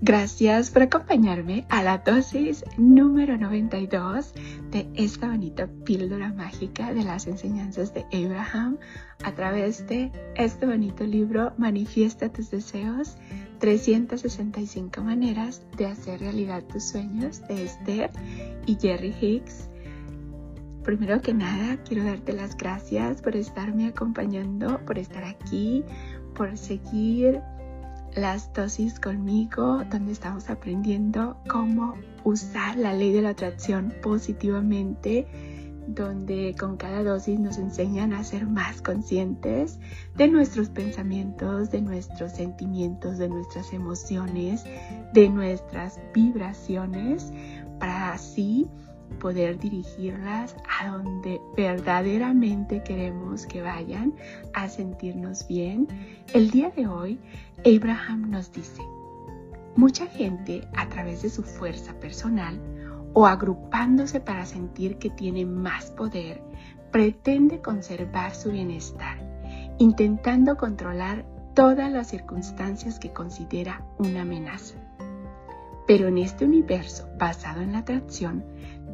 Gracias por acompañarme a la dosis número 92 de esta bonita píldora mágica de las enseñanzas de Abraham a través de este bonito libro Manifiesta tus deseos, 365 maneras de hacer realidad tus sueños de Esther y Jerry Hicks. Primero que nada, quiero darte las gracias por estarme acompañando, por estar aquí, por seguir las dosis conmigo, donde estamos aprendiendo cómo usar la ley de la atracción positivamente, donde con cada dosis nos enseñan a ser más conscientes de nuestros pensamientos, de nuestros sentimientos, de nuestras emociones, de nuestras vibraciones, para así poder dirigirlas a donde verdaderamente queremos que vayan, a sentirnos bien. El día de hoy, Abraham nos dice, mucha gente a través de su fuerza personal o agrupándose para sentir que tiene más poder, pretende conservar su bienestar, intentando controlar todas las circunstancias que considera una amenaza. Pero en este universo basado en la atracción,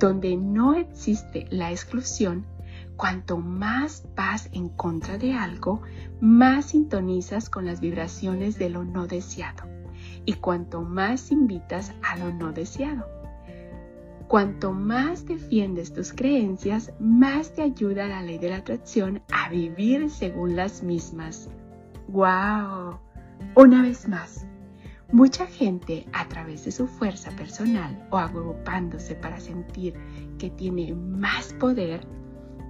donde no existe la exclusión, cuanto más vas en contra de algo, más sintonizas con las vibraciones de lo no deseado. Y cuanto más invitas a lo no deseado. Cuanto más defiendes tus creencias, más te ayuda la ley de la atracción a vivir según las mismas. ¡Wow! Una vez más, Mucha gente a través de su fuerza personal o agrupándose para sentir que tiene más poder,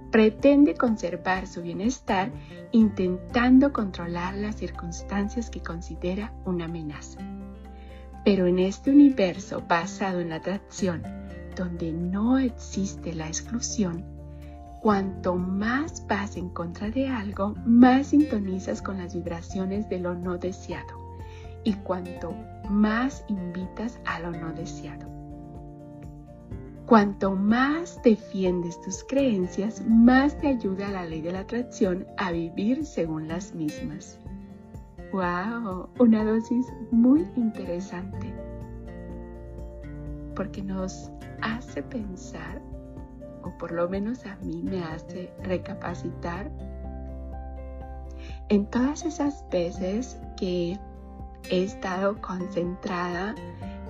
pretende conservar su bienestar intentando controlar las circunstancias que considera una amenaza. Pero en este universo basado en la atracción, donde no existe la exclusión, cuanto más vas en contra de algo, más sintonizas con las vibraciones de lo no deseado y cuanto más invitas a lo no deseado. Cuanto más defiendes tus creencias, más te ayuda la ley de la atracción a vivir según las mismas. ¡Wow! Una dosis muy interesante. Porque nos hace pensar, o por lo menos a mí me hace recapacitar, en todas esas veces que he estado concentrada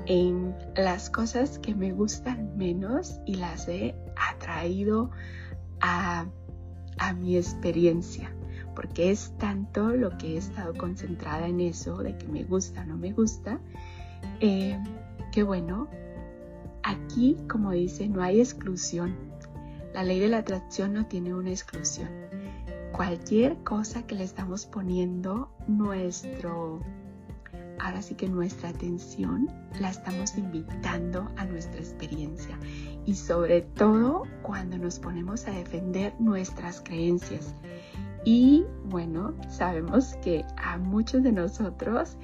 en las cosas que me gustan menos y las he atraído a, mi experiencia, porque es tanto lo que he estado concentrada en eso, de que me gusta o no me gusta, eh, que bueno, aquí como dice, no hay exclusión. La ley de la atracción no tiene una exclusión. Cualquier cosa que le estamos poniendo nuestro ahora sí que nuestra atención la estamos invitando a nuestra experiencia y sobre todo cuando nos ponemos a defender nuestras creencias. Y bueno, sabemos que a muchos de nosotros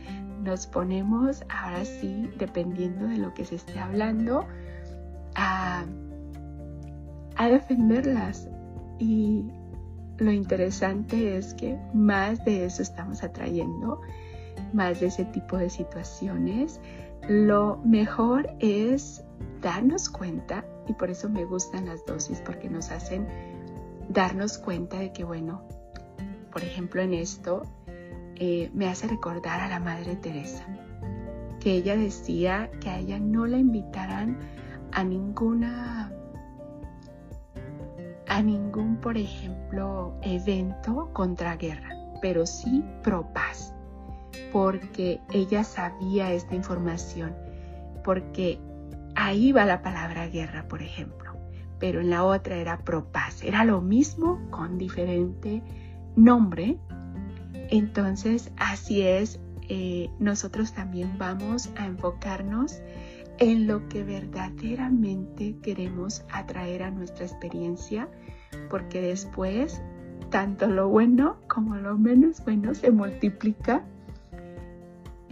nos ponemos ahora sí, dependiendo de lo que se esté hablando, a, a defenderlas. Y lo interesante es que más de eso estamos atrayendo más de ese tipo de situaciones, lo mejor es darnos cuenta, y por eso me gustan las dosis, porque nos hacen darnos cuenta de que, bueno, por ejemplo en esto, eh, me hace recordar a la Madre Teresa, que ella decía que a ella no la invitaran a ninguna, a ningún, por ejemplo, evento contra guerra, pero sí pro paz porque ella sabía esta información, porque ahí va la palabra guerra, por ejemplo, pero en la otra era propaz, era lo mismo con diferente nombre. Entonces, así es, eh, nosotros también vamos a enfocarnos en lo que verdaderamente queremos atraer a nuestra experiencia, porque después tanto lo bueno como lo menos bueno se multiplica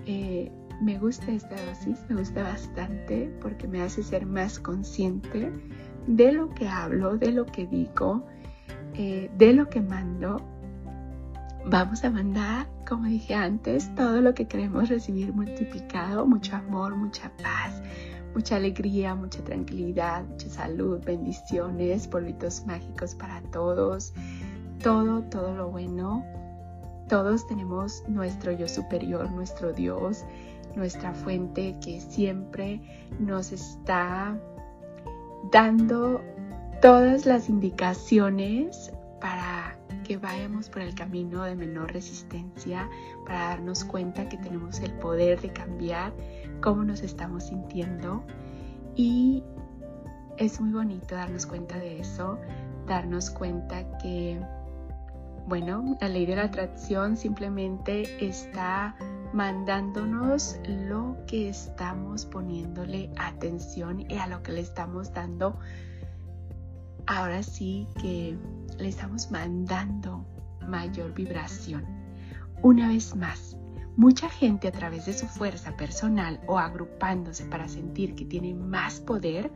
eh, me gusta esta dosis, me gusta bastante porque me hace ser más consciente de lo que hablo, de lo que digo, eh, de lo que mando Vamos a mandar, como dije antes, todo lo que queremos recibir multiplicado, mucho amor, mucha paz, mucha alegría, mucha tranquilidad, mucha salud, bendiciones, polvitos mágicos para todos, todo, todo lo bueno. Todos tenemos nuestro yo superior, nuestro Dios, nuestra fuente que siempre nos está dando todas las indicaciones para que vayamos por el camino de menor resistencia, para darnos cuenta que tenemos el poder de cambiar cómo nos estamos sintiendo. Y es muy bonito darnos cuenta de eso, darnos cuenta que, bueno, la ley de la atracción simplemente está mandándonos lo que estamos poniéndole atención y a lo que le estamos dando. Ahora sí que le estamos mandando mayor vibración. Una vez más, mucha gente a través de su fuerza personal o agrupándose para sentir que tiene más poder,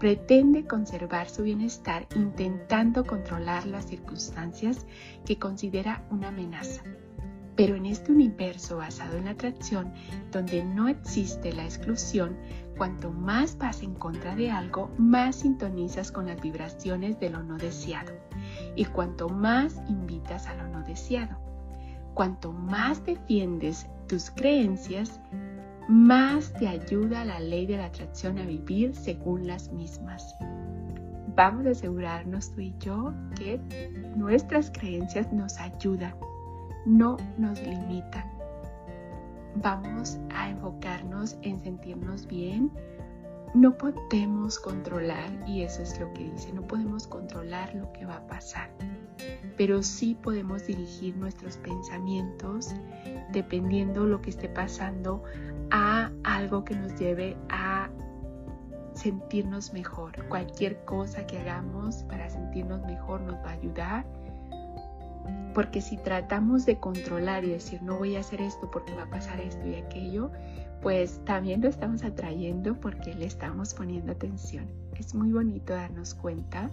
pretende conservar su bienestar intentando controlar las circunstancias que considera una amenaza. Pero en este universo basado en la atracción, donde no existe la exclusión, cuanto más vas en contra de algo, más sintonizas con las vibraciones de lo no deseado. Y cuanto más invitas a lo no deseado. Cuanto más defiendes tus creencias, más te ayuda la ley de la atracción a vivir según las mismas. Vamos a asegurarnos tú y yo que nuestras creencias nos ayudan no nos limitan. Vamos a enfocarnos en sentirnos bien. No podemos controlar, y eso es lo que dice, no podemos controlar lo que va a pasar, pero sí podemos dirigir nuestros pensamientos dependiendo lo que esté pasando a algo que nos lleve a sentirnos mejor. Cualquier cosa que hagamos para sentirnos mejor nos va a ayudar porque si tratamos de controlar y decir, no voy a hacer esto porque va a pasar esto y aquello, pues también lo estamos atrayendo porque le estamos poniendo atención. Es muy bonito darnos cuenta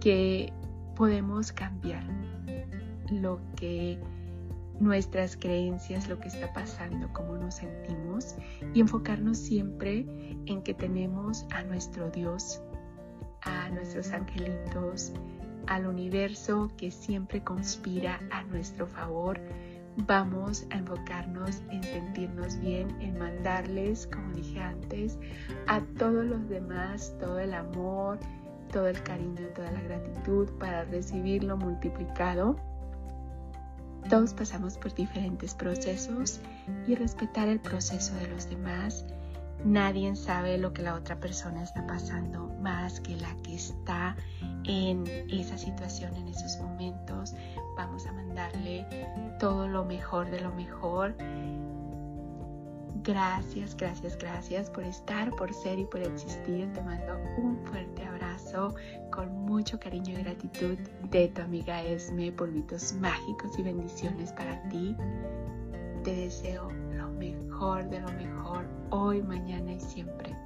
que podemos cambiar lo que nuestras creencias, lo que está pasando, cómo nos sentimos y enfocarnos siempre en que tenemos a nuestro Dios, a nuestros angelitos, al universo que siempre conspira a nuestro favor. Vamos a enfocarnos en sentirnos bien, en mandarles, como dije antes, a todos los demás todo el amor, todo el cariño, toda la gratitud para recibirlo multiplicado. Todos pasamos por diferentes procesos y respetar el proceso de los demás Nadie sabe lo que la otra persona está pasando más que la que está en esa situación, en esos momentos. Vamos a mandarle todo lo mejor de lo mejor. Gracias, gracias, gracias por estar, por ser y por existir. Te mando un fuerte con mucho cariño y gratitud de tu amiga Esme. Polvitos mágicos y bendiciones para ti. Te deseo lo mejor de lo mejor hoy, mañana y siempre.